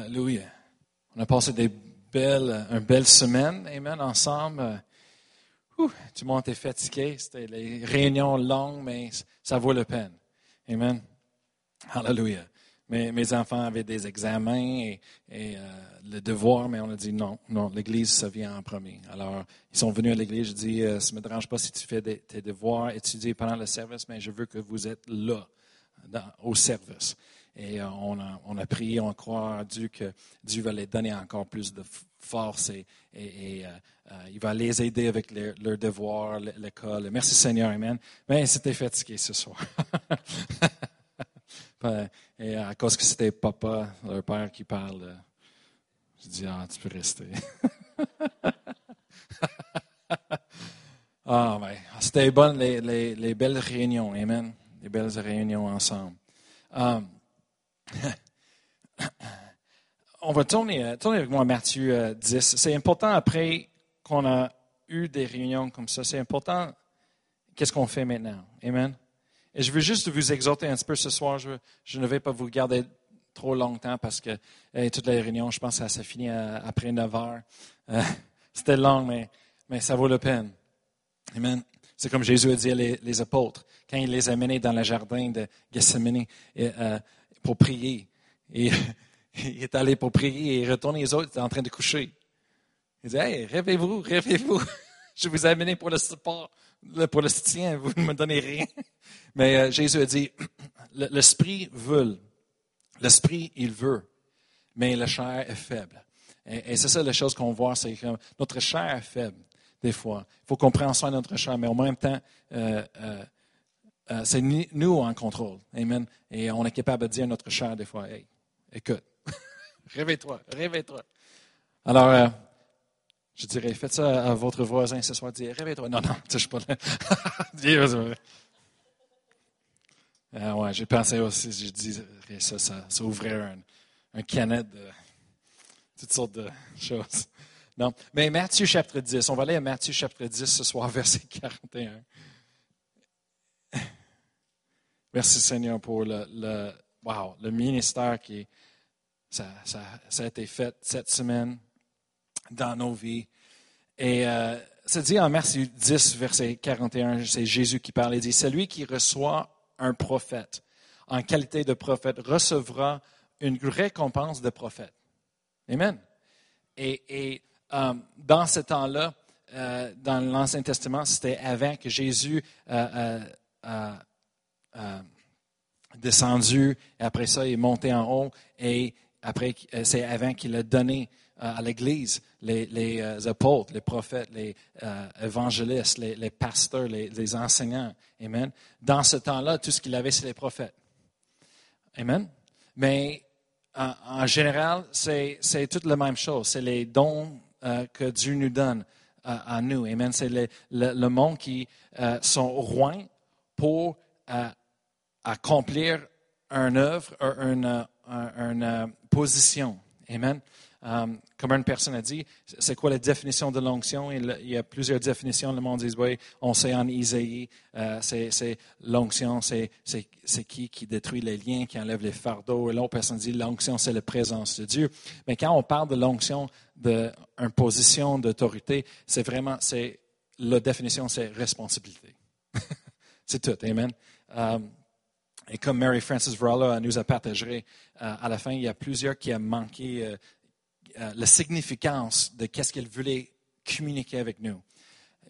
Alléluia. On a passé des belles, une belle semaine, Amen, ensemble. Ouh, tout le monde était fatigué. C'était les réunions longues, mais ça vaut la peine. Amen. Alléluia. Mes, mes enfants avaient des examens et, euh, le devoir, mais on a dit non, non, l'Église, ça vient en premier. Alors, ils sont venus à l'Église. Je dis, euh, ça ne me dérange pas si tu fais tes devoirs, étudier pendant le service, mais je veux que vous êtes là, au service. Et euh, on, a, on a prié, on croit à Dieu que Dieu va les donner encore plus de force et, euh, euh, il va les aider avec leurs devoirs, l'école. Merci Seigneur, Amen. Mais c'était fatigué ce soir. et à cause que c'était papa, leur père qui parle, je dis, ah, tu peux rester. ah, ben, c'était bon, les, belles réunions, Amen. Les belles réunions ensemble. On va tourner, euh, tourner, avec moi Matthieu 10. Euh, c'est important après qu'on a eu des réunions comme ça. C'est important qu'est-ce qu'on fait maintenant. Amen. Et je veux juste vous exhorter un petit peu ce soir. Je, ne vais pas vous garder trop longtemps parce que euh, toutes les réunions, je pense que ça, finit après 9 heures. C'était long, mais, mais ça vaut la peine. Amen. C'est comme Jésus a dit à les, apôtres, quand il les a menés dans le jardin de Gethsemane pour prier. Et il est allé pour prier et il retourne, les autres étaient en train de coucher. Il dit, hey, rêvez-vous, rêvez-vous. Je vous ai amené pour le support, pour le soutien, vous ne me donnez rien. Mais euh, Jésus a dit, l'esprit veut, l'esprit, il veut, mais la chair est faible. Et, c'est ça la chose qu'on voit, c'est que notre chair est faible, des fois. Il faut qu'on prenne soin de notre chair, mais en même temps, euh, euh, c'est nous en contrôle. Amen. Et on est capable de dire à notre chair des fois, hey, écoute, réveille-toi, réveille-toi. Alors, euh, je dirais, faites ça à votre voisin ce soir, dis, réveille-toi. Non, non, je suis pas là. euh, ouais, j'ai pensé aussi, je dirais ça, ça, ça ouvrait un, un canet de toutes sortes de choses. Non, mais Matthieu chapitre 10, on va aller à Matthieu chapitre 10 ce soir, verset 41. Merci Seigneur pour le, wow, le ministère qui ça, ça, a été fait cette semaine dans nos vies. Et euh, c'est dit en Matthieu 10, verset 41, c'est Jésus qui parle. Il dit, celui qui reçoit un prophète en qualité de prophète recevra une récompense de prophète. Amen. Et, et euh, dans ce temps-là, euh, dans l'Ancien Testament, c'était avant que Jésus euh, euh, descendu, et après ça, il est monté en haut, et après, euh, c'est avant qu'il a donné euh, à l'Église les, les apôtres, les prophètes, les évangélistes, les, pasteurs, les, enseignants. Amen. Dans ce temps-là, tout ce qu'il avait, c'est les prophètes. Amen. Mais en, général, c'est toute la même chose. C'est les dons que Dieu nous donne à nous. Amen. C'est le, le, monde qui sont rois pour accomplir une œuvre, une, une, position. Amen. Um, comme une personne a dit, c'est quoi la définition de l'onction? Il, y a plusieurs définitions. Le monde dit, oui, on sait en Isaïe, euh, c'est l'onction, c'est qui qui détruit les liens, qui enlève les fardeaux. Et l'autre personne dit, l'onction, c'est la présence de Dieu. Mais quand on parle de l'onction, d'une position d'autorité, c'est vraiment, c'est la définition, c'est responsabilité. c'est tout. Amen. Et comme Mary Frances Varela nous a partagé, euh, à la fin, il y a plusieurs qui ont manqué euh, euh, la significance de qu'est-ce qu'elle voulait communiquer avec nous.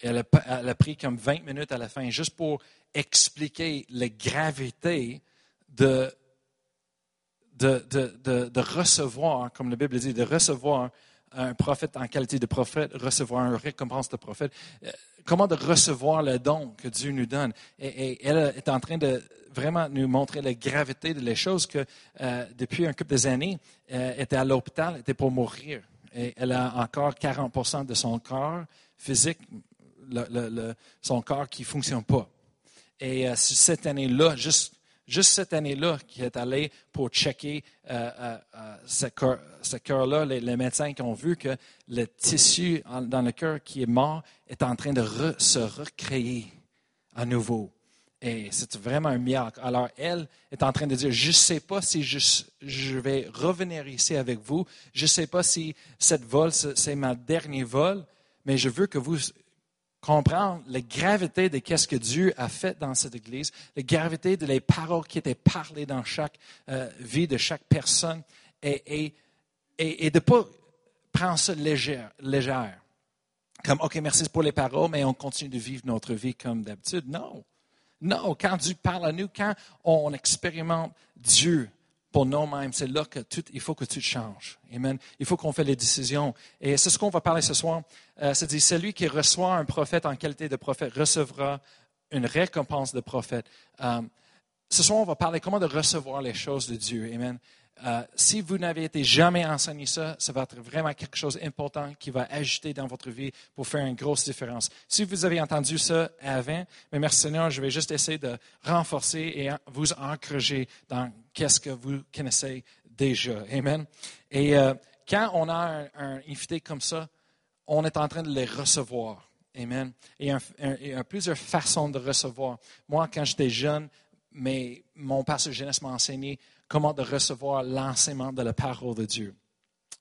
Elle a, pris comme 20 minutes à la fin juste pour expliquer la gravité de, de, de, de, recevoir, comme la Bible dit, de recevoir un prophète en qualité de prophète, recevoir une récompense de prophète, comment de recevoir le don que Dieu nous donne? Et, elle est en train de vraiment nous montrer la gravité des choses que euh, depuis un couple d'années, elle euh, était à l'hôpital, était pour mourir. Et elle a encore 40% de son corps physique, son corps qui ne fonctionne pas. Et euh, cette année-là, juste juste cette année-là, qui est allé pour checker ce cœur-là, les, médecins qui ont vu que le tissu dans le cœur qui est mort est en train de se recréer à nouveau. Et c'est vraiment un miracle. Alors, elle est en train de dire, je ne sais pas si je, je, vais revenir ici avec vous. Je ne sais pas si cette vol, c'est ma dernier vol, mais je veux que vous compreniez la gravité de ce que Dieu a fait dans cette Église, la gravité de les paroles qui étaient parlées dans chaque euh, vie de chaque personne, et, de ne pas prendre ça légère, légère. Comme, OK, merci pour les paroles, mais on continue de vivre notre vie comme d'habitude. Non. Non, quand Dieu parle à nous, quand on expérimente Dieu pour nous-mêmes, c'est là que tout, il faut que tu changes. Amen. Il faut qu'on fasse les décisions. Et c'est ce qu'on va parler ce soir. Euh, c'est dit, celui qui reçoit un prophète en qualité de prophète recevra une récompense de prophète. Euh, ce soir, on va parler comment de recevoir les choses de Dieu. Amen. Euh, si vous n'avez été jamais enseigné ça, ça va être vraiment quelque chose d'important qui va ajouter dans votre vie pour faire une grosse différence. Si vous avez entendu ça avant, mais merci Seigneur, je vais juste essayer de renforcer et vous encourager dans qu'est-ce que vous connaissez déjà. Amen. Et euh, quand on a un, invité comme ça, on est en train de les recevoir. Amen. Et il y a plusieurs façons de recevoir. Moi, quand j'étais jeune, mais mon pasteur jeunesse m'a enseigné comment de recevoir l'enseignement de la parole de Dieu.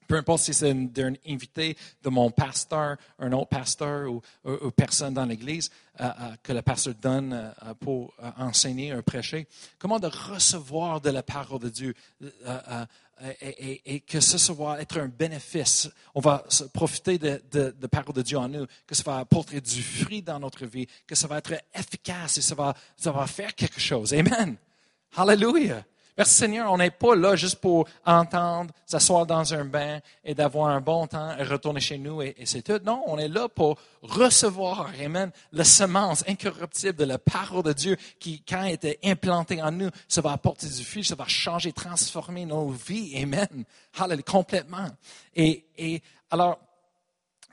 Peu importe si c'est un, invité de mon pasteur, un autre pasteur ou, ou, personne dans l'Église euh, euh, que le pasteur donne euh, pour enseigner, un prêcher, comment de recevoir de la parole de Dieu et, que ce soit être un bénéfice. On va profiter de, de, parole de Dieu en nous, que ça va apporter du fruit dans notre vie, que ça va être efficace et ça va, ça va faire quelque chose. Amen. Hallelujah. Merci Seigneur, on n'est pas là juste pour entendre, s'asseoir dans un bain et d'avoir un bon temps et retourner chez nous et, c'est tout. Non, on est là pour recevoir, amen, la semence incorruptible de la parole de Dieu qui, quand elle était implantée en nous, ça va apporter du fruit, ça va changer, transformer nos vies, amen. Hallelujah, complètement. Et, et alors,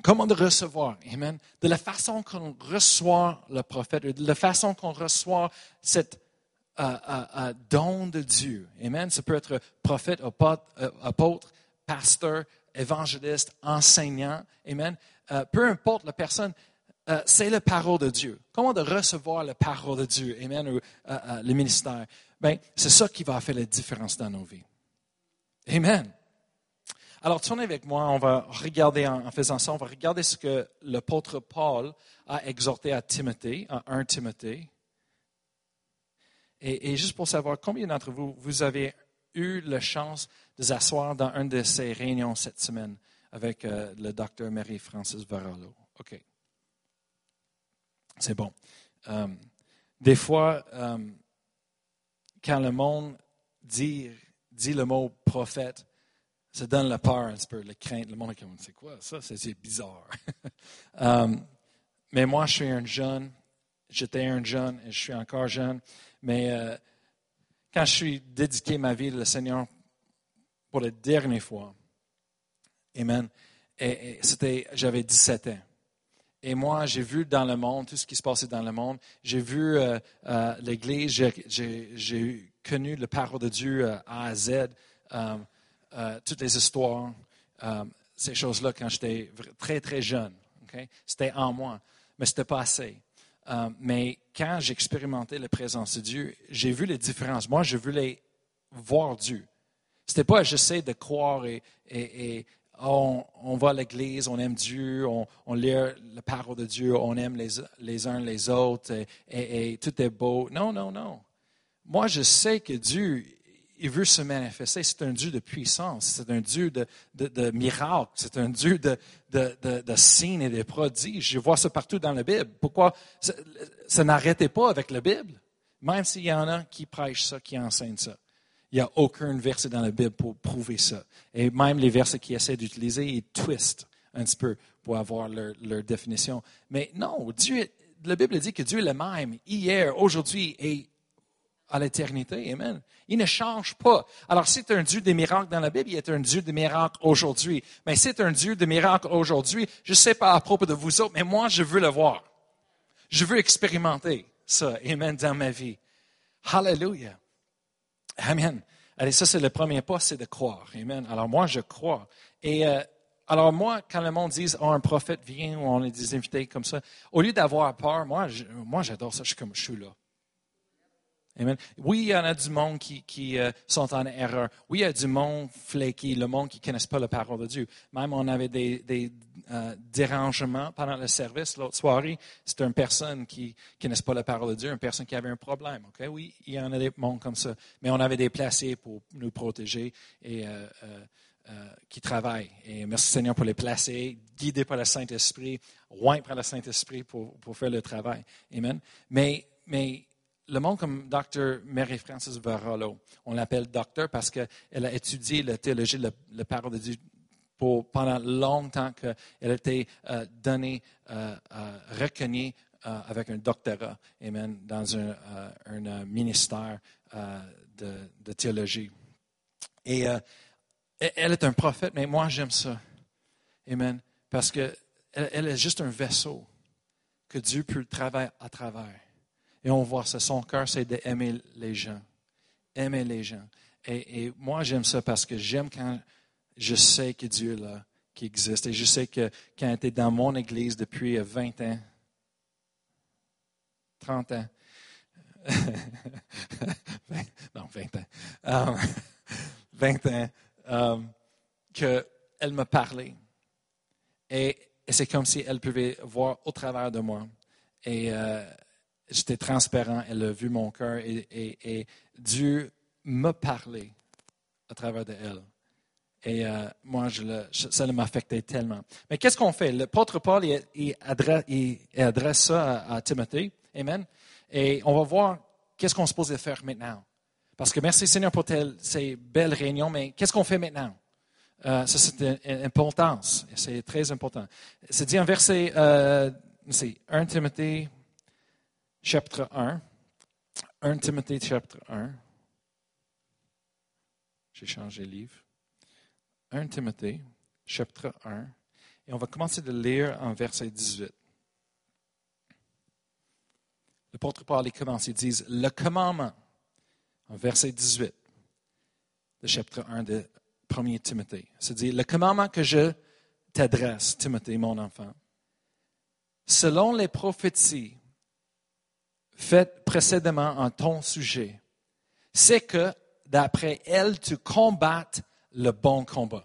comment de recevoir, amen, de la façon qu'on reçoit le prophète, de la façon qu'on reçoit cette don de Dieu. Amen. Ça peut être prophète, euh, apôtre, pasteur, évangéliste, enseignant. Amen. Euh, peu importe la personne, euh, c'est la parole de Dieu. Comment de recevoir la parole de Dieu, Amen, ou le ministère. Ben, c'est ça qui va faire la différence dans nos vies. Amen. Alors, tournez avec moi, on va regarder en, faisant ça, on va regarder ce que l'apôtre Paul a exhorté à Timothée, à 1 Timothée. Et, juste pour savoir, combien d'entre vous, vous avez eu la chance de vous asseoir dans une de ces réunions cette semaine avec euh, le docteur Marie-Francis Varolo? OK. C'est bon. Euh, des fois, euh, quand le monde dit, dit le mot prophète, ça donne la peur un petit peu, la crainte. Le monde est comme, c'est quoi ça? C'est bizarre. mais moi, je suis un jeune. J'étais un jeune et je suis encore jeune. Mais euh, quand je suis dédié ma vie au Seigneur pour la dernière fois, Amen, c'était, j'avais 17 ans. Et moi, j'ai vu dans le monde tout ce qui se passait dans le monde. J'ai vu euh, euh, l'Église, j'ai, connu le parole de Dieu A à Z, toutes les histoires, ces choses-là quand j'étais très, très jeune. C'était en moi, mais ce n'était pas assez. Euh, mais quand j'ai expérimenté la présence de Dieu, j'ai vu les différences. Moi, je voulais voir Dieu. C'était pas j'essaie de croire et, oh, on, va à l'église, on aime Dieu, on, lit la parole de Dieu, on aime les, les uns les autres et, et, tout est beau. Non, non, non. Moi, je sais que Dieu, il veut se manifester. C'est un Dieu de puissance, c'est un Dieu de, de, miracles, c'est un Dieu de, de, signes et de prodiges. Je vois ça partout dans la Bible. Pourquoi ça, n'arrêtait pas avec la Bible? Même s'il y en a qui prêchent ça, qui enseignent ça. Il n'y a aucun verset dans la Bible pour prouver ça. Et même les versets qu'ils essaient d'utiliser, ils twistent un petit peu pour avoir leur, leur définition. Mais non, Dieu, la Bible dit que Dieu est le même hier, aujourd'hui et à l'éternité. Amen. Il ne change pas. Alors, c'est un Dieu des miracles dans la Bible, il est un Dieu des miracles aujourd'hui. Mais c'est un Dieu des miracles aujourd'hui. Je ne sais pas à propos de vous autres, mais moi, je veux le voir. Je veux expérimenter ça. Amen, dans ma vie. Hallelujah. Amen. Allez, ça, c'est le premier pas, c'est de croire. Amen. Alors, moi, je crois. Et euh, alors, moi, quand le monde dit, oh, un prophète vient ou on est des invités comme ça, au lieu d'avoir peur, moi, moi, j'adore ça. Je suis comme, je suis là. Oui, il y en a du monde qui, euh, sont en erreur. Oui, il y a du monde flaky, le monde qui ne connaissent pas la parole de Dieu. Même on avait des, euh, dérangements pendant le service l'autre soirée. C'était une personne qui ne connaissait pas la parole de Dieu, une personne qui avait un problème. Okay? Oui, il y en a des mondes comme ça. Mais on avait des placés pour nous protéger et euh, qui travaillent. Et merci Seigneur pour les placer, guidés par le Saint-Esprit, loin par le Saint-Esprit pour, pour faire le travail. Amen. Mais, mais le monde comme Dr. Mary Frances Varolo, on l'appelle docteur parce qu'elle a étudié la théologie la, parole de Dieu pendant longtemps qu'elle a été euh, donnée, euh, euh, reconnue avec un doctorat, amen, dans un, ministère de, théologie. Et elle est un prophète, mais moi j'aime ça, amen, parce qu'elle elle est juste un vaisseau que Dieu peut travailler à travers. Et on voit ça. Son cœur, c'est d'aimer les gens. Aimer les gens. Et, moi, j'aime ça parce que j'aime quand je sais que Dieu est là, qui existe. Et je sais que quand tu es dans mon église depuis 20 ans, 30 ans, non, 20 ans, 20 um, ans, um, qu'elle me parlait. Et, et c'est comme si elle pouvait voir au travers de moi. Et euh, j'étais transparent, elle a vu mon cœur et, Dieu m'a parlé à travers de elle. Et euh, moi, je le, ça m'affectait tellement. Mais qu'est-ce qu'on fait? L'apôtre Paul, il, adresse, ça à, Timothée. Amen. Et on va voir qu'est-ce qu'on se pose de faire maintenant. Parce que merci Seigneur pour ces belles réunions, mais qu'est-ce qu'on fait maintenant? Euh, ça, c'est une importance. C'est très important. C'est dit en verset euh, 1 Timothée chapitre 1. 1 Timothée chapitre 1. J'ai changé de livre. 1 Timothée chapitre 1. Et on va commencer de lire en verset 18. L'apôtre Paul commence, il dit Le commandement, en verset 18, de chapitre 1 de 1 Timothée. C'est-à-dire, le commandement que je t'adresse, Timothée, mon enfant, selon les prophéties faites précédemment en ton sujet, c'est que d'après elle, tu combattes le bon combat.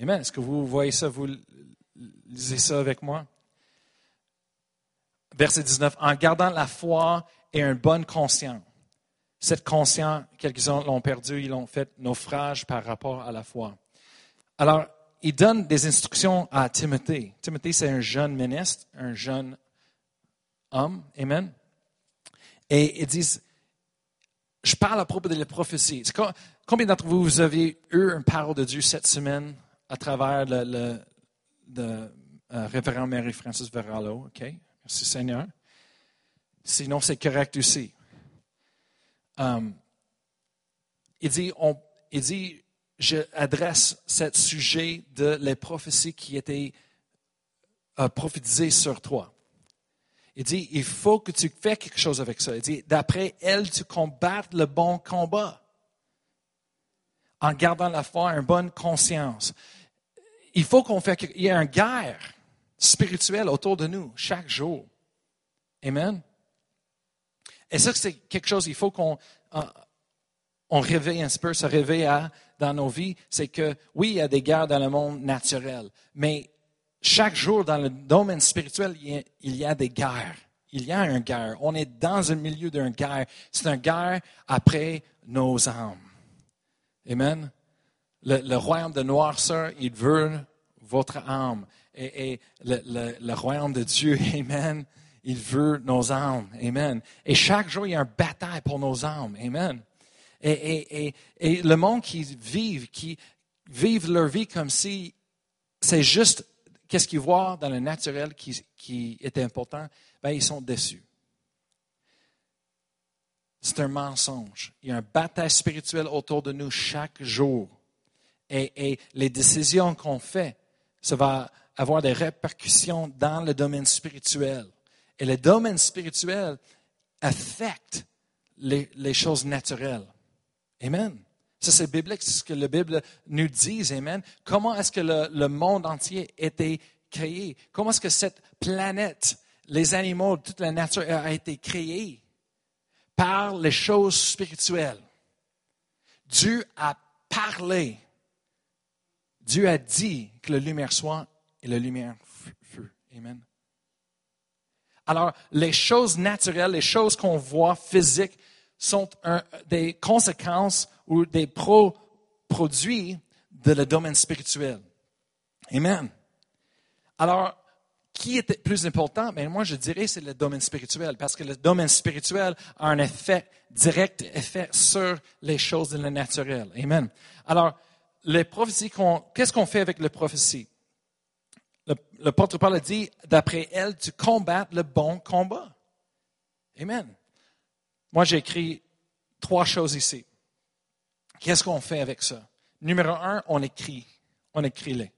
Amen. Est-ce que vous voyez ça, vous lisez ça avec moi? Verset 19, en gardant la foi et une bonne conscience. Cette conscience, quelques-uns l'ont perdu, ils l'ont fait naufrage par rapport à la foi. Alors, il donne des instructions à Timothée. Timothée, c'est un jeune ministre, un jeune homme. Amen. Et ils disent, je parle à propos de la prophétie. Combien d'entre vous, vous avez eu une parole de Dieu cette semaine à travers le, euh, révérend Mary-Francis Verallo? OK? Merci Seigneur. Sinon, c'est correct aussi. Um, il dit, il dit, je adresse ce sujet de les prophéties qui étaient euh, prophétisées sur toi. Il dit, il faut que tu fasses quelque chose avec ça. Il dit, d'après elle, tu combattes le bon combat en gardant la foi, une bonne conscience. Il faut qu'on fasse, il y a une guerre spirituelle autour de nous chaque jour. Amen. Et ça, c'est quelque chose, il faut qu'on on réveille un peu, se réveille dans nos vies. C'est que, oui, il y a des guerres dans le monde naturel, mais chaque jour dans le domaine spirituel, il y a, des guerres. Il y a une guerre. On est dans le milieu d'une guerre. C'est une guerre après nos âmes. Amen. Le, royaume de noirceur, il veut votre âme. Et, le, royaume de Dieu, Amen, il veut nos âmes. Amen. Et chaque jour, il y a une bataille pour nos âmes. Amen. Et, et le monde qui vit, qui vivent leur vie comme si c'est juste qu'est-ce qu'ils voient dans le naturel qui, qui est important? Ben, ils sont déçus. C'est un mensonge. Il y a un bataille spirituel autour de nous chaque jour. Et, les décisions qu'on fait, ça va avoir des répercussions dans le domaine spirituel. Et le domaine spirituel affecte les choses naturelles. Amen. Ça, c'est biblique, c'est ce que la Bible nous dit, Amen. Comment est-ce que le, monde entier a été créé? Comment est-ce que cette planète, les animaux, toute la nature a été créée? par les choses spirituelles. Dieu a parlé. Dieu a dit que la lumière soit et la lumière fut. Amen. Alors, les choses naturelles, les choses qu'on voit physiques, sont des conséquences ou des produits de le domaine spirituel. Amen. Alors, qui est plus important? Mais ben, moi, je dirais c'est le domaine spirituel, parce que le domaine spirituel a un effet direct, effet sur les choses de le naturel. Amen. Alors, les prophéties, qu'est-ce qu'on fait avec les prophéties? Porte Paul a dit, d'après elle, tu combats le bon combat. Amen. Moi, j'ai écrit trois choses ici. Qu'est-ce qu'on fait avec ça? Numéro un, on écrit. On écrit-les.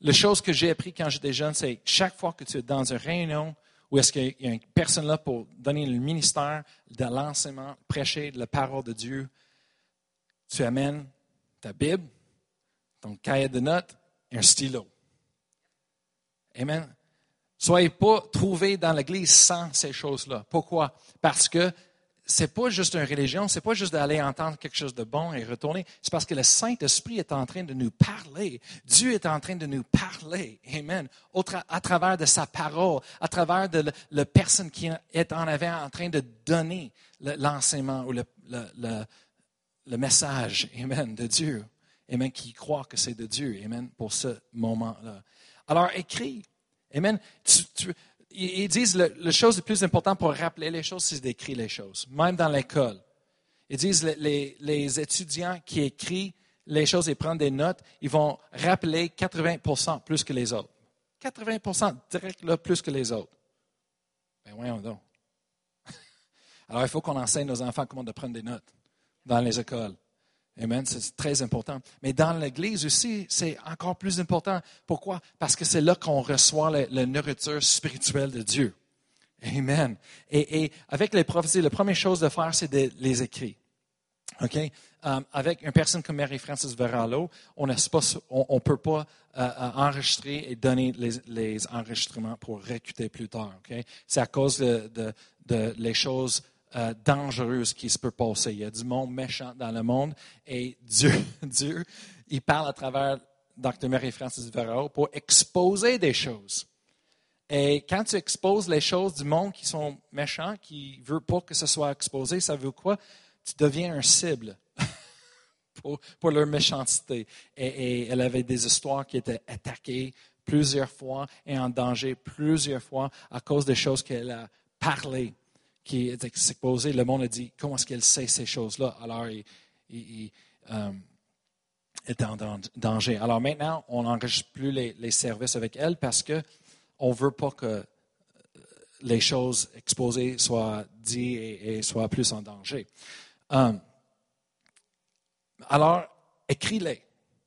La chose que j'ai appris quand j'étais jeune, c'est chaque fois que tu es dans une réunion où est-ce qu'il y a une personne là pour donner le ministère de l'enseignement, prêcher la parole de Dieu, tu amènes ta Bible, ton cahier de notes et un stylo. Amen. Soyez pas trouvés dans l'Église sans ces choses-là. Pourquoi? Parce que c'est pas juste une religion, c'est pas juste d'aller entendre quelque chose de bon et retourner. C'est parce que le Saint-Esprit est en train de nous parler. Dieu est en train de nous parler. Amen. à travers de sa parole, à travers de la personne qui est en avant en train de donner l'enseignement ou le, le, message. Amen. De Dieu. Amen. Qui croit que c'est de Dieu. Amen. Pour ce moment-là. Alors, écris. Amen. Ils disent que la chose la plus importante pour rappeler les choses, c'est d'écrire les choses, même dans l'école. Ils disent les, les, étudiants qui écrivent les choses et prennent des notes, ils vont rappeler 80% plus que les autres. 80 direct là, plus que les autres. Ben voyons donc. Alors, il faut qu'on enseigne nos enfants comment de prendre des notes dans les écoles. Amen, c'est très important. Mais dans l'Église aussi, c'est encore plus important. Pourquoi? Parce que c'est là qu'on reçoit la, nourriture spirituelle de Dieu. Amen. Et, avec les prophéties, la première chose à faire, c'est de les écrire. OK? Um, avec une personne comme Mary-Francis Verallo, on ne on, peut pas euh, euh, enregistrer et donner les, enregistrements pour récuter plus tard. OK? C'est à cause de, de, de les choses euh, dangereuse qui se peut passer. Il y a du monde méchant dans le monde et Dieu, Dieu, il parle à travers Dr. Marie-Francis Verreau pour exposer des choses. Et quand tu exposes les choses du monde qui sont méchants, qui ne veulent pas que ce soit exposé, ça veut quoi? Tu deviens un cible pour, leur méchanceté. Et, et, elle avait des histoires qui étaient attaquées plusieurs fois et en danger plusieurs fois à cause des choses qu'elle a parlé qui est exposé, le monde a dit comment est-ce qu'elle sait ces choses-là? Alors, il, euh, est en danger. Alors maintenant, on n'enregistre plus les, services avec elle parce qu'on ne veut pas que euh, les choses exposées soient dites et, soient plus en danger. Euh, alors, écris-les.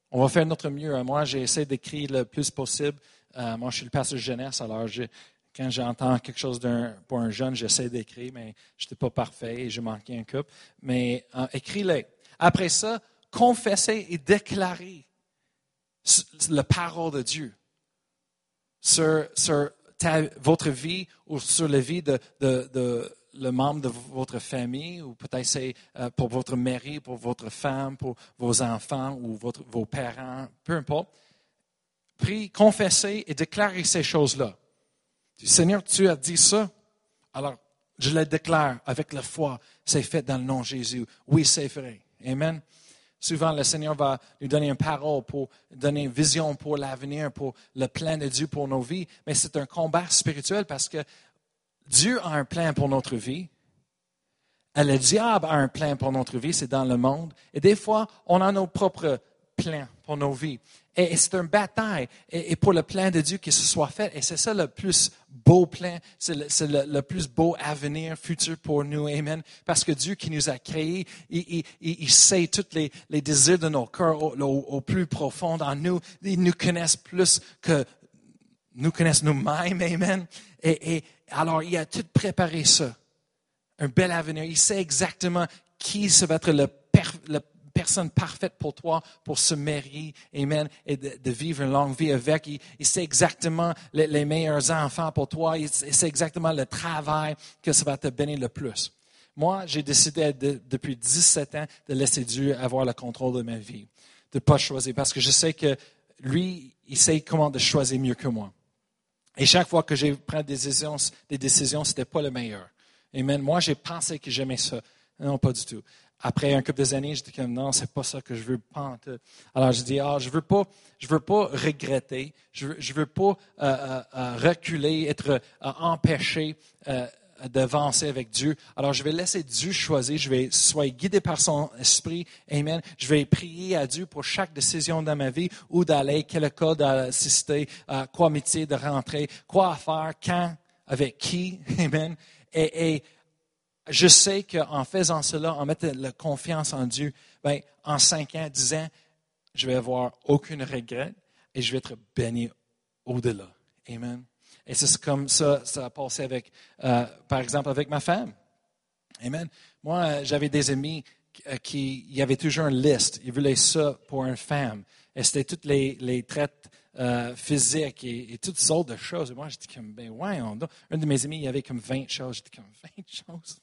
On va faire notre mieux. Moi, j'essaie d'écrire le plus possible. moi, je suis le pasteur jeunesse, alors j'ai quand j'entends quelque chose pour un jeune, j'essaie d'écrire, mais je n'étais pas parfait et j'ai manqué un couple. Mais euh, écris-les. Après ça, confessez et déclarez la parole de Dieu sur, votre vie ou sur la vie de, le membre de votre famille, ou peut-être c'est euh, pour votre mari, pour votre femme, pour vos enfants ou vos parents, peu importe. Prie, confessez et déclarez ces choses-là. Seigneur, tu as dit ça, alors je le déclare avec la foi, c'est fait dans le nom de Jésus. Oui, c'est vrai. Amen. Souvent, le Seigneur va nous donner une parole pour donner une vision pour l'avenir, pour le plan de Dieu pour nos vies. Mais c'est un combat spirituel parce que Dieu a un plan pour notre vie. Et le diable a un plan pour notre vie, c'est dans le monde. Et des fois, on a nos propres plans pour nos vies. Et, c'est une bataille et, pour le plan de Dieu que ce soit fait. Et c'est ça le plus beau plan, c'est le, plus beau avenir futur pour nous. Amen. Parce que Dieu qui nous a créés, il, sait tous les, désirs de nos cœurs au, plus profond en nous. Il nous connaît plus que nous connaissons nous-mêmes. Amen. Et, alors, il a tout préparé ça. Un bel avenir. Il sait exactement qui ça va être le, le personne parfaite pour toi, pour se marier, Amen, et de, vivre une longue vie avec. Il, sait exactement les, meilleurs enfants pour toi. Il, sait exactement le travail que ça va te bénir le plus. Moi, j'ai décidé depuis 17 ans de laisser Dieu avoir le contrôle de ma vie, de ne pas choisir, parce que je sais que lui, il sait comment de choisir mieux que moi. Et chaque fois que j'ai pris des décisions, des décisions, c'était pas le meilleur. Amen. Moi, j'ai pensé que j'aimais ça. Non, pas du tout. Après un couple d'années, j'étais comme non, c'est pas ça que je veux pas. Alors je dis ah, je veux pas, je veux pas regretter, je veux, je veux pas euh, euh, euh, reculer, être empêché d'avancer avec Dieu. Alors je vais laisser Dieu choisir, je vais soyez guidé par son esprit. Amen. Je vais prier à Dieu pour chaque décision dans ma vie, où d'aller, quel école d'assister, quoi métier de rentrer, quoi faire, quand, avec qui. Amen. Et, et je sais qu'en faisant cela, en mettant la confiance en Dieu, ben, en cinq ans, dix ans, je vais avoir aucun regret et je vais être béni au-delà. Amen. Et c'est comme ça, ça a passé avec, euh, par exemple, avec ma femme. Amen. Moi, j'avais des amis qui, il y avait toujours une liste. Ils voulaient ça pour une femme. Et c'était toutes les, les traites euh, physiques et, toutes sortes de choses. Moi, j'étais comme, ben ouais, on, un de mes amis, il avait comme 20 choses. J'étais comme, 20 choses?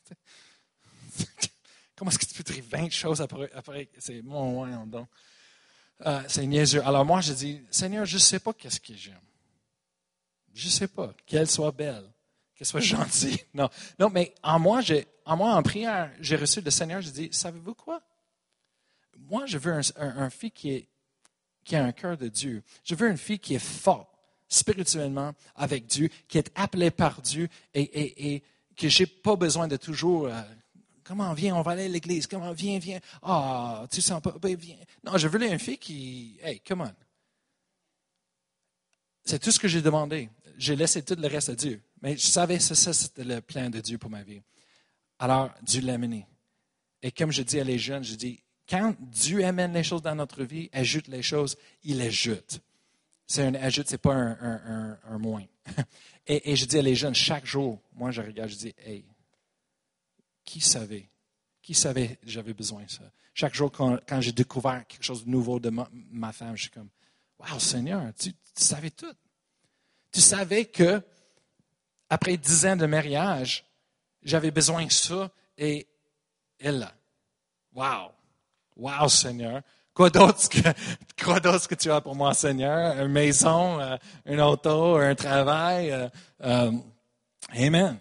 Comment est-ce que tu peux trouver 20 choses après? après? C'est mon ouais, on euh, c'est niaiseux. Alors moi, je dis, Seigneur, je ne sais pas qu'est-ce que j'aime. Je ne sais pas. Qu'elle soit belle, qu'elle soit gentille. Non, non mais en moi, en moi, en prière, j'ai reçu le Seigneur, je dis, savez-vous quoi? Moi, je veux un, un fille qui est qui a un cœur de Dieu. Je veux une fille qui est forte spirituellement avec Dieu, qui est appelée par Dieu et, et, que je n'ai pas besoin de toujours euh, comment viens, on va aller à l'église, comment viens, viens. Ah, oh, tu sens pas, ben viens. Non, je veux une fille qui, hey, come on. C'est tout ce que j'ai demandé. J'ai laissé tout le reste à Dieu. Mais je savais que ça, c'était le plan de Dieu pour ma vie. Alors, Dieu l'a mené. Et comme je dis à les jeunes, je dis, quand Dieu amène les choses dans notre vie, ajoute les choses, il ajoute. C'est un ajoute, ce n'est pas un, moins. Et, je dis à les jeunes, chaque jour, moi je regarde, je dis, hey, qui savait? Qui savait j'avais besoin de ça? Chaque jour, quand, j'ai découvert quelque chose de nouveau de ma, femme, je suis comme, wow, Seigneur, tu, savais tout. Tu savais que, après dix ans de mariage, j'avais besoin de ça et elle là. Wow! Wow, Seigneur. Quoi d'autre que, quoi que tu as pour moi, Seigneur? Une maison, euh, un auto, un travail. Euh, euh, amen.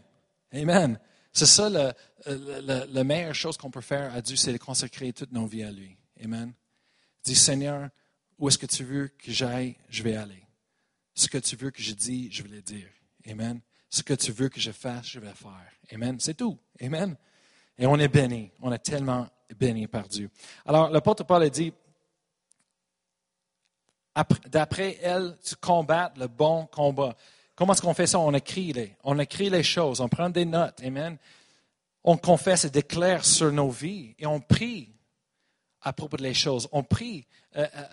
Amen. C'est ça la, la, meilleure chose qu'on peut faire à Dieu, c'est de consacrer toute nos vies à lui. Amen. Dis, Seigneur, où est-ce que tu veux que j'aille? Je vais aller. Ce que tu veux que je dise, je vais le dire. Amen. Ce que tu veux que je fasse, je vais faire. Amen. C'est tout. Amen. Et on est béni. On est tellement béni par Dieu. Alors, l'apôtre Paul a dit, d'après elle, tu combats le bon combat. Comment est-ce qu'on fait ça? On écrit les, on écrit les choses, on prend des notes. Amen. On confesse et déclare sur nos vies et on prie à propos de les choses. On prie euh, euh,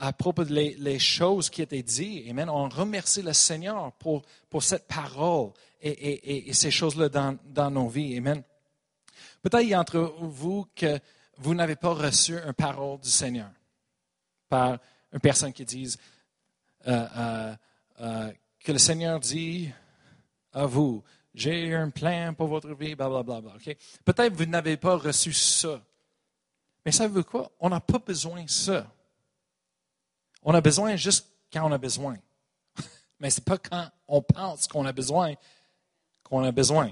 à, propos des les, choses qui étaient dites. Amen. On remercie le Seigneur pour, pour cette parole et, et ces choses-là dans, dans nos vies. Amen. Peut-être il y a entre vous que vous n'avez pas reçu une parole du Seigneur par une personne qui dit euh, euh, euh, que le Seigneur dit à vous, j'ai un plan pour votre vie, blablabla. Bla, bla, Peut-être vous n'avez pas reçu ça. Mais savez-vous quoi? On n'a pas besoin de ça. On a besoin juste quand on a besoin. Mais ce n'est pas quand on pense qu'on a besoin qu'on a besoin.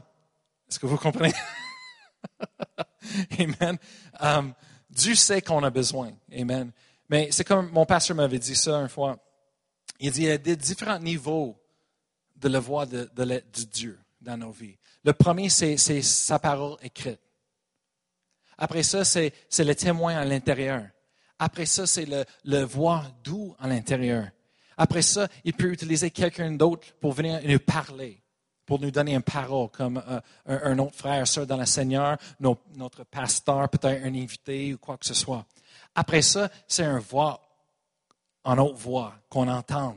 Est-ce que vous comprenez? Amen. Um, Dieu sait qu'on a besoin. Amen. Mais c'est comme mon pasteur m'avait dit ça une fois. Il dit il y a des différents niveaux de la voix de, Dieu dans nos vies. Le premier, c'est sa parole écrite. Après ça, c'est le témoin à l'intérieur. Après ça, c'est le, le voix doux à l'intérieur. Après ça, il peut utiliser quelqu'un d'autre pour venir nous parler pour nous donner une parole, comme euh, un, autre frère, soeur dans le Seigneur, notre pasteur, peut-être un invité ou quoi que ce soit. Après ça, c'est une voix en haute voix qu'on entend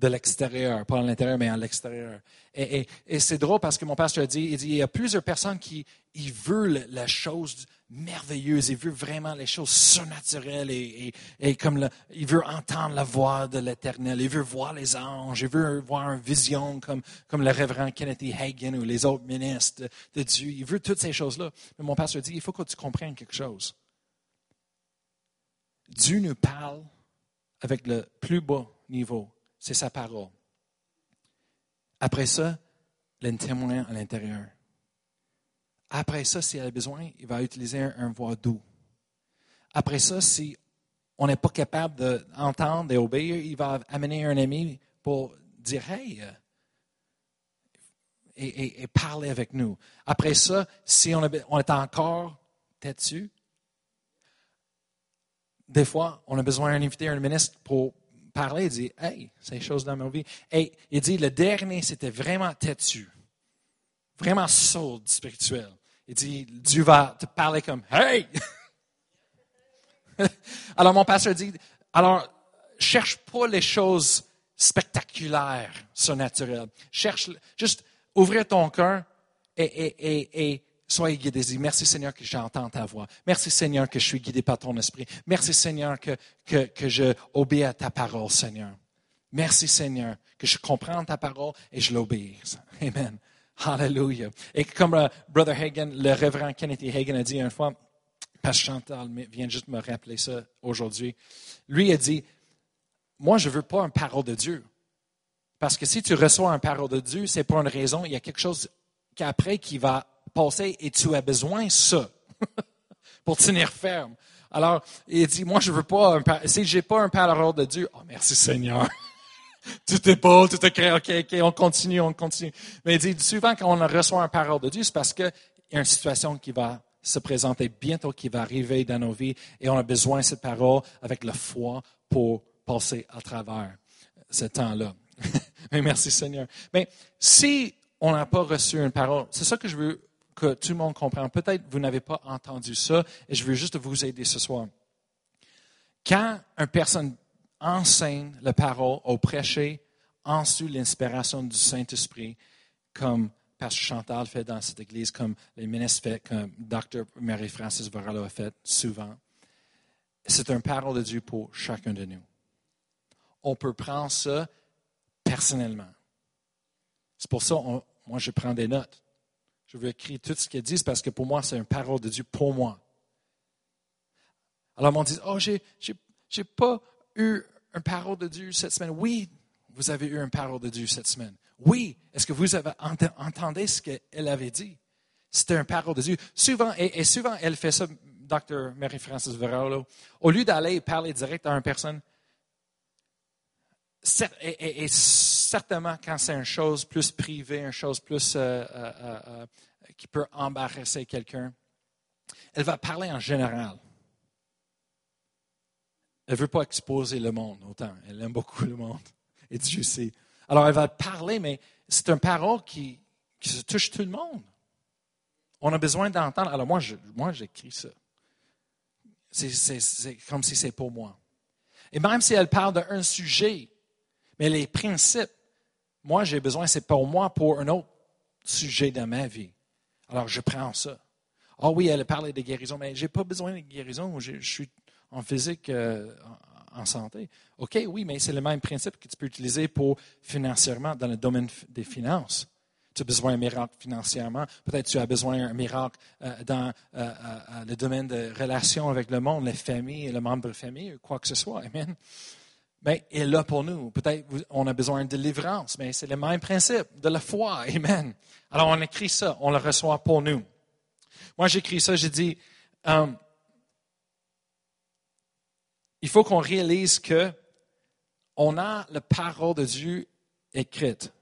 de l'extérieur, pas à l'intérieur, mais à l'extérieur. Et, c'est drôle parce que mon pasteur a dit, il dit, il y a plusieurs personnes qui ils veulent la chose merveilleuse, ils veulent vraiment les choses surnaturelles et, et, comme le, ils veulent entendre la voix de l'Éternel, ils veulent voir les anges, ils veulent voir une vision comme, comme le révérend Kenneth Hagen ou les autres ministres de, Dieu. Ils veulent toutes ces choses-là. Mais mon pasteur dit, il faut que tu comprennes quelque chose. Dieu nous parle avec le plus bas niveau c'est sa parole. Après ça, le témoin à l'intérieur. Après ça, s'il a besoin, il va utiliser un, voix doux. Après ça, si on n'est pas capable d'entendre et obéir, il va amener un ami pour dire Hey, euh, et, parler avec nous. Après ça, si on, on est encore têtu, des fois, on a besoin d'inviter un ministre pour parler, il dit Hey, ces choses dans ma vie. Et il dit Le dernier, c'était vraiment têtu, vraiment sourd spirituel. Il dit Dieu va te parler comme Hey Alors mon pasteur dit Alors, cherche pas les choses spectaculaires, surnaturelles. Cherche juste ouvrir ton cœur et Soyez guidés. Merci Seigneur que j'entends ta voix. Merci Seigneur que je suis guidé par ton esprit. Merci Seigneur que, que, que je obéis à ta parole, Seigneur. Merci Seigneur que je comprends ta parole et je l'obéis. Amen. Hallelujah. Et comme uh, Brother Hagen, le révérend Kenneth Hagen a dit une fois, Pasteur Chantal vient juste me rappeler ça aujourd'hui. Lui a dit, moi je veux pas une parole de Dieu. Parce que si tu reçois une parole de Dieu, c'est pour une raison, il y a quelque chose qu'après qui va passer et tu as besoin ça pour tenir ferme. Alors, il dit, moi, je veux pas si j'ai pas un parole de Dieu, oh, merci Seigneur. tout est beau, tout est créé, ok, ok, on continue, on continue. Mais il dit, souvent, quand on reçoit un parole de Dieu, c'est parce qu'il y a une situation qui va se présenter bientôt, qui va arriver dans nos vies, et on a besoin de cette parole avec la foi pour passer à travers ce temps-là. Merci Seigneur. Mais si on n'a pas reçu une parole, c'est ça que je veux que tout le monde comprend. Peut-être vous n'avez pas entendu ça et je veux juste vous aider ce soir. Quand une personne enseigne la parole au prêcher en l'inspiration du Saint-Esprit, comme Pasteur Chantal fait dans cette église, comme les ministres fait, comme Dr. Mary-Francis Varela a fait souvent, c'est une parole de Dieu pour chacun de nous. On peut prendre ça personnellement. C'est pour ça que moi, je prends des notes. Je veux écrire tout ce qu'ils disent parce que pour moi, c'est une parole de Dieu pour moi. Alors, on dit, oh, j'ai, j'ai, pas eu une parole de Dieu cette semaine. Oui, vous avez eu une parole de Dieu cette semaine. Oui, est-ce que vous avez entendu ce qu'elle avait dit? C'était une parole de Dieu. Souvent, et, souvent, elle fait ça, Dr. Mary-Frances Verrello. Au lieu d'aller parler direct à une personne, et, certainement quand c'est une chose plus privée, une chose plus euh, euh, euh, qui peut embarrasser quelqu'un, elle va parler en général. Elle ne veut pas exposer le monde autant. Elle aime beaucoup le monde. Et Dieu sait. Alors, elle va parler, mais c'est une parole qui, se touche tout le monde. On a besoin d'entendre. Alors, moi, moi j'écris ça. C'est comme si c'est pour moi. Et même si elle parle d'un sujet, mais les principes, moi, j'ai besoin, c'est pour moi, pour un autre sujet de ma vie. Alors, je prends ça. Ah oui, elle parlé de guérison, mais je n'ai pas besoin de guérison. Je, suis en physique, euh, en, santé. OK, oui, mais c'est le même principe que tu peux utiliser pour financièrement dans le domaine des finances. Tu as besoin d'un miracle financièrement. Peut-être tu as besoin d'un miracle euh, dans euh, le domaine de relations avec le monde, les familles, le membre de la famille, quoi que ce soit. Amen mais elle est là pour nous. Peut-être on a besoin de délivrance, mais c'est le même principe de la foi. Amen. Alors on écrit ça, on le reçoit pour nous. Moi j'écris ça, j'ai dit, euh, il faut qu'on réalise que on a la parole de Dieu écrite,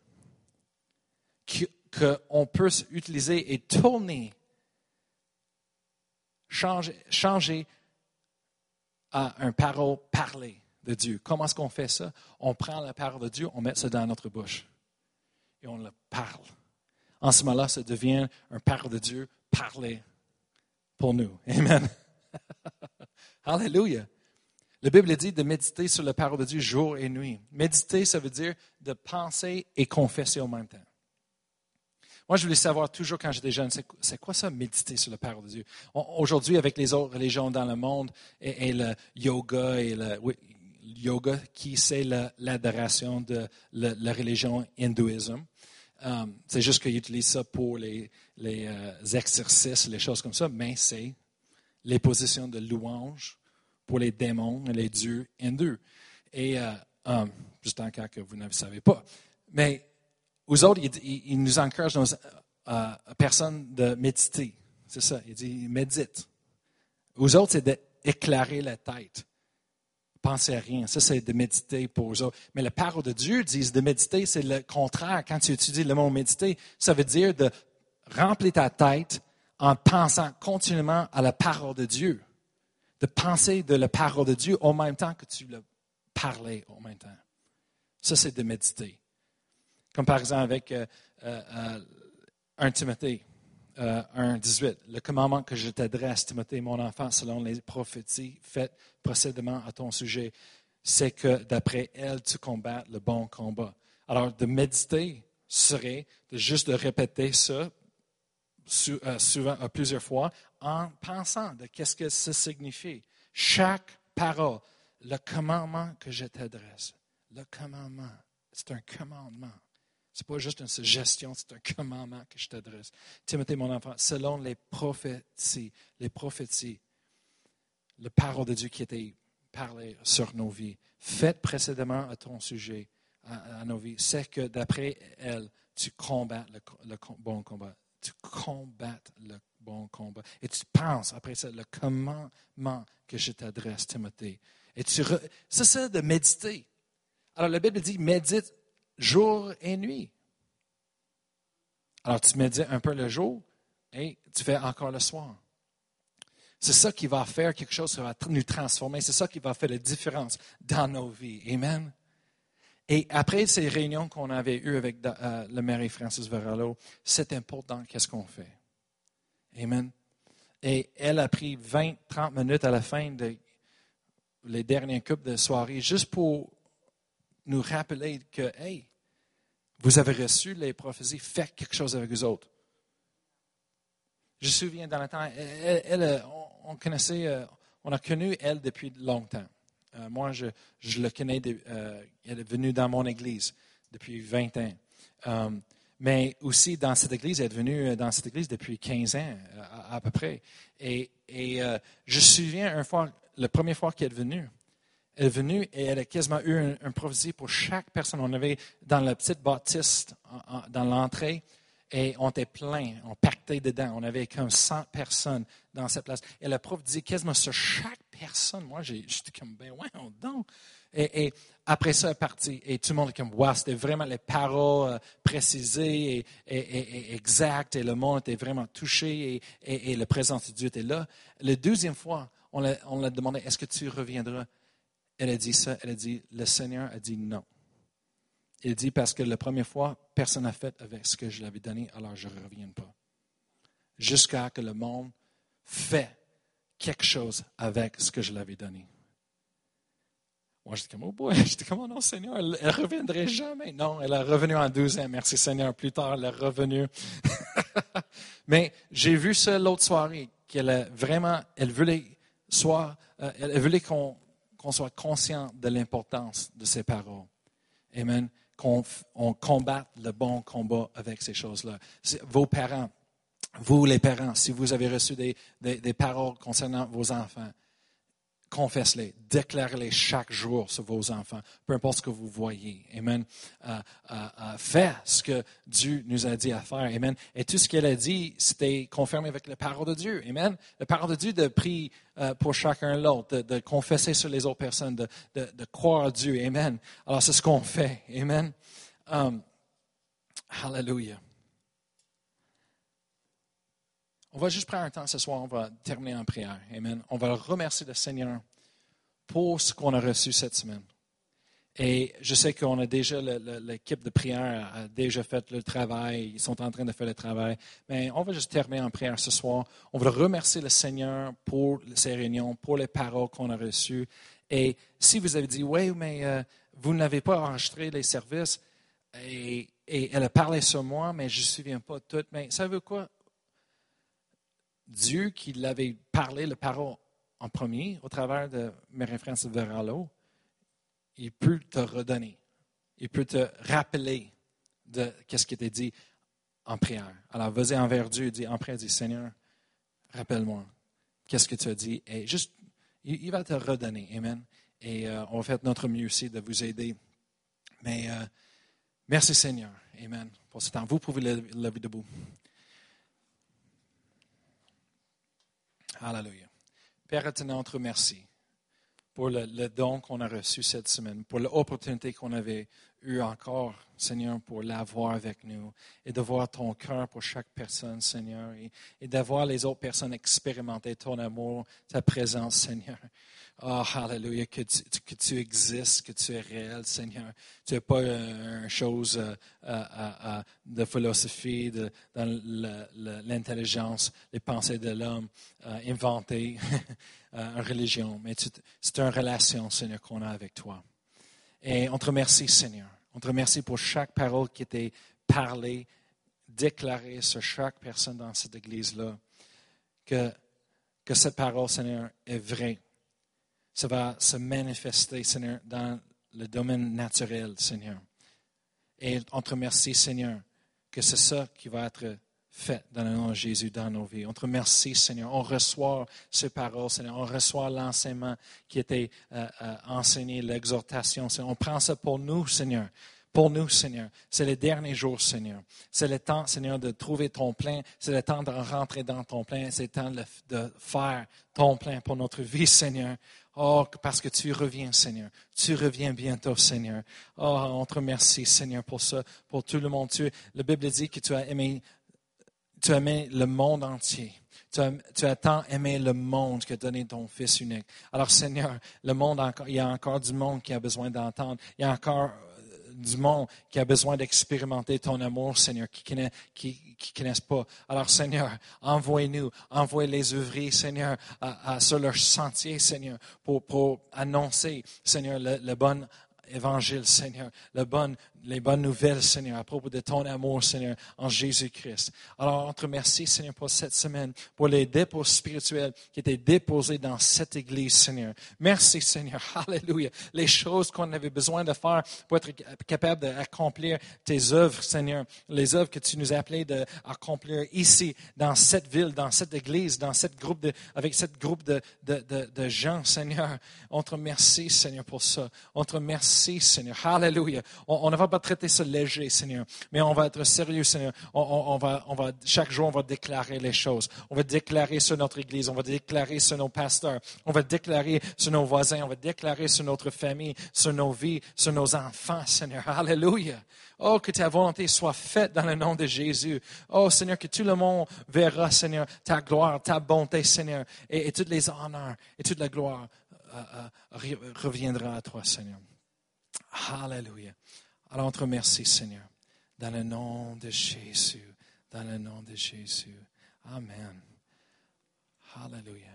qu'on peut utiliser et tourner, changer, changer à un parole parlée Dieu. Comment est-ce qu'on fait ça? On prend la parole de Dieu, on met ça dans notre bouche et on le parle. En ce moment-là, ça devient un parole de Dieu parlé pour nous. Amen. Alléluia. La Bible dit de méditer sur la parole de Dieu jour et nuit. Méditer, ça veut dire de penser et confesser en même temps. Moi, je voulais savoir toujours quand j'étais jeune, c'est quoi ça, méditer sur la parole de Dieu? Aujourd'hui, avec les autres religions dans le monde, et, le yoga, et le yoga, qui c'est l'adoration de la, religion hindouisme. Euh, c'est juste qu'ils utilisent ça pour les, euh, exercices, les choses comme ça, mais c'est les positions de louange pour les démons et les dieux hindous. Et euh, juste en cas que vous ne le savez pas. Mais aux autres, il, nous encourage nos euh, personnes de méditer. C'est ça. Il dit médite. Aux autres, c'est d'éclairer la tête. Pensez à rien. Ça, c'est de méditer pour eux autres. Mais la parole de Dieu dit de méditer, c'est le contraire. Quand tu étudies le mot méditer, ça veut dire de remplir ta tête en pensant continuellement à la parole de Dieu. De penser de la parole de Dieu en même temps que tu le parlais en même temps. Ça, c'est de méditer. Comme par exemple avec 1 euh, euh, euh, Timothée 1, 18. Le commandement que je t'adresse, Timothée, mon enfant, selon les prophéties faites précédemment à ton sujet, c'est que d'après elles, tu combats le bon combat. Alors, de méditer serait de juste de répéter ça souvent, plusieurs fois en pensant de qu'est-ce que ça signifie. Chaque parole, le commandement que je t'adresse, le commandement, c'est un commandement. Ce n'est pas juste une suggestion, c'est un commandement que je t'adresse. Timothée, mon enfant, selon les prophéties, les prophéties, le parole de Dieu qui était parlé sur nos vies, faites précédemment à ton sujet, à, nos vies, c'est que d'après elle, tu combats le, bon combat. Tu combats le bon combat. Et tu penses, après ça, le commandement que je t'adresse, Timothée. Et tu c'est ça de méditer. Alors la Bible dit, médite jour et nuit. Alors tu médites un peu le jour et tu fais encore le soir. C'est ça qui va faire quelque chose, qui va nous transformer. C'est ça qui va faire la différence dans nos vies. Amen. Et après ces réunions qu'on avait eues avec euh, le maire Francis Verallo, c'est important qu'est-ce qu'on fait. Amen. Et elle a pris 20, 30 minutes à la fin de les derniers coupes de soirée juste pour nous rappeler que, hey, vous avez reçu les prophéties, faites quelque chose avec les autres. Je me souviens dans le temps, on, connaissait, euh, on a connu elle depuis longtemps. Euh, moi, je, je, le connais, euh, elle est venue dans mon église depuis 20 ans. mais aussi dans cette église, elle est venue dans cette église depuis 15 ans à, peu près. Et, et je me souviens une fois, la première fois qu'elle est venue, elle est venue et elle a quasiment eu un, prophétie pour chaque personne. On avait dans la petite bâtisse, dans l'entrée, et on était plein, on pactait dedans. On avait comme 100 personnes dans cette place. Et la prof dit quasiment sur chaque personne. Moi, j'étais comme, ben ouais, on donc. Et, après ça, elle est partie. Et tout le monde est comme, wow, c'était vraiment les paroles euh, précisées et, exactes. Et le monde était vraiment touché. Et, le présence de Dieu était là. La deuxième fois, on l'a demandé, est-ce que tu reviendras? Elle a dit ça, elle a dit, le Seigneur a dit non. Il dit parce que la première fois, personne n'a fait avec ce que je l'avais donné, alors je ne reviens pas. Jusqu'à que le monde fait quelque chose avec ce que je l'avais donné. Moi, j'étais comme, oh boy, j'étais comme, oh non, Seigneur, elle ne reviendrait jamais. Non, elle est revenue en 12 ans, merci Seigneur. Plus tard, elle est revenue. Mais j'ai vu ça l'autre soirée, qu'elle vraiment, elle voulait, soit, euh, elle voulait qu'on qu'on soit conscient de l'importance de ces paroles. Amen. Qu'on combatte le bon combat avec ces choses-là. Vos parents, vous les parents, si vous avez reçu des, des paroles concernant vos enfants, confesse-les, déclarez-les chaque jour sur vos enfants, peu importe ce que vous voyez. Amen. Euh, euh, euh, faites ce que Dieu nous a dit à faire. Amen. Et tout ce qu'elle a dit, c'était confirmé avec la parole de Dieu. Amen. La parole de Dieu de prier pour chacun l'autre, de, confesser sur les autres personnes, de, de, croire à Dieu. Amen. Alors, c'est ce qu'on fait. Amen. Um, hallelujah. On va juste prendre un temps ce soir, on va terminer en prière. Amen. On va remercier le Seigneur pour ce qu'on a reçu cette semaine. Et je sais qu'on a déjà, l'équipe de prière a déjà fait le travail, ils sont en train de faire le travail, mais on va juste terminer en prière ce soir. On va remercier le Seigneur pour ces réunions, pour les paroles qu'on a reçues. Et si vous avez dit, oui, mais euh, vous n'avez pas enregistré les services, et, elle a parlé sur moi, mais je ne me souviens pas de tout. Mais savez-vous quoi? Dieu qui l'avait parlé, le parole en premier, au travers de Mary Francis Verallo, il peut te redonner. Il peut te rappeler de ce qui était dit en prière. Alors, vas-y envers Dieu, dis en prière, dis Seigneur, rappelle-moi, qu'est-ce que tu as dit? Et juste, il, va te redonner. Amen. Et euh, on va notre mieux aussi de vous aider. Mais euh, merci Seigneur. Amen. Pour ce temps, vous pouvez lever debout. Alléluia. Père éternel, te remercie pour le, don qu'on a reçu cette semaine, pour l'opportunité qu'on avait eue encore Seigneur, pour l'avoir avec nous et de voir ton cœur pour chaque personne, Seigneur, et, d'avoir les autres personnes expérimenter ton amour, ta présence, Seigneur. Oh, hallelujah, que tu, existes, que tu es réel, Seigneur. Tu n'es pas une chose euh, euh, euh, de philosophie, de, l'intelligence, les pensées de l'homme inventées, une religion, mais c'est une relation, Seigneur, qu'on a avec toi. Et on te remercie, Seigneur. On te remercie pour chaque parole qui était parlée, déclarée sur chaque personne dans cette église-là. Que, que cette parole, Seigneur, est vraie. Ça va se manifester, Seigneur, dans le domaine naturel, Seigneur. Et on te remercie, Seigneur, que c'est ça qui va être fait dans le nom de Jésus dans nos vies. On te remercie, Seigneur. On reçoit ces paroles, Seigneur. On reçoit l'enseignement qui était euh, euh, enseigné, l'exhortation. On prend ça pour nous, Seigneur. Pour nous, Seigneur. C'est les derniers jours, Seigneur. C'est le temps, Seigneur, de trouver ton plein. C'est le temps de rentrer dans ton plein. C'est le temps de faire ton plein pour notre vie, Seigneur. Oh, parce que tu reviens, Seigneur. Tu reviens bientôt, Seigneur. Oh, on te remercie, Seigneur, pour ça, pour tout le monde. Tu, la Bible dit que tu as aimé tu aimé le monde entier. Tu as, tant aimé le monde que donné ton Fils unique. Alors, Seigneur, le monde, il y a encore du monde qui a besoin d'entendre. Il y a encore euh, du monde qui a besoin d'expérimenter ton amour, Seigneur, qui ne qui, connaissent pas. Alors, Seigneur, envoie-nous, envoie les ouvriers, Seigneur, sur leur sentier, Seigneur, pour, annoncer, Seigneur, le, le bon évangile, Seigneur, les bonnes nouvelles, Seigneur, à propos de ton amour, Seigneur, en Jésus-Christ. Alors, on te Seigneur, pour cette semaine, pour les dépôts spirituels qui étaient déposés dans cette Église, Seigneur. Merci, Seigneur. Alléluia. Les choses qu'on avait besoin de faire pour être capable d'accomplir tes œuvres, Seigneur. Les œuvres que tu nous as appelées d'accomplir ici, dans cette ville, dans cette Église, dans cette groupe avec cette groupe de, gens, Seigneur. On te Seigneur, pour ça. On te Seigneur. Alléluia. On, on va pas traiter ça léger, Seigneur, mais on va être sérieux, Seigneur. On, va, on va, chaque jour, on va déclarer les choses. On va déclarer sur notre Église, on va déclarer sur nos pasteurs, on va déclarer sur nos voisins, on va déclarer sur notre famille, sur nos vies, sur nos enfants, Seigneur. Alléluia. Oh, que ta volonté soit faite dans le nom de Jésus. Oh, Seigneur, que tout le monde verra, Seigneur, ta gloire, ta bonté, Seigneur, et, et tous les honneurs et toute la gloire euh, euh, reviendra à toi, Seigneur. Alléluia. Alors on Seigneur, dans le nom de Jésus, dans le nom de Jésus. Amen. Hallelujah.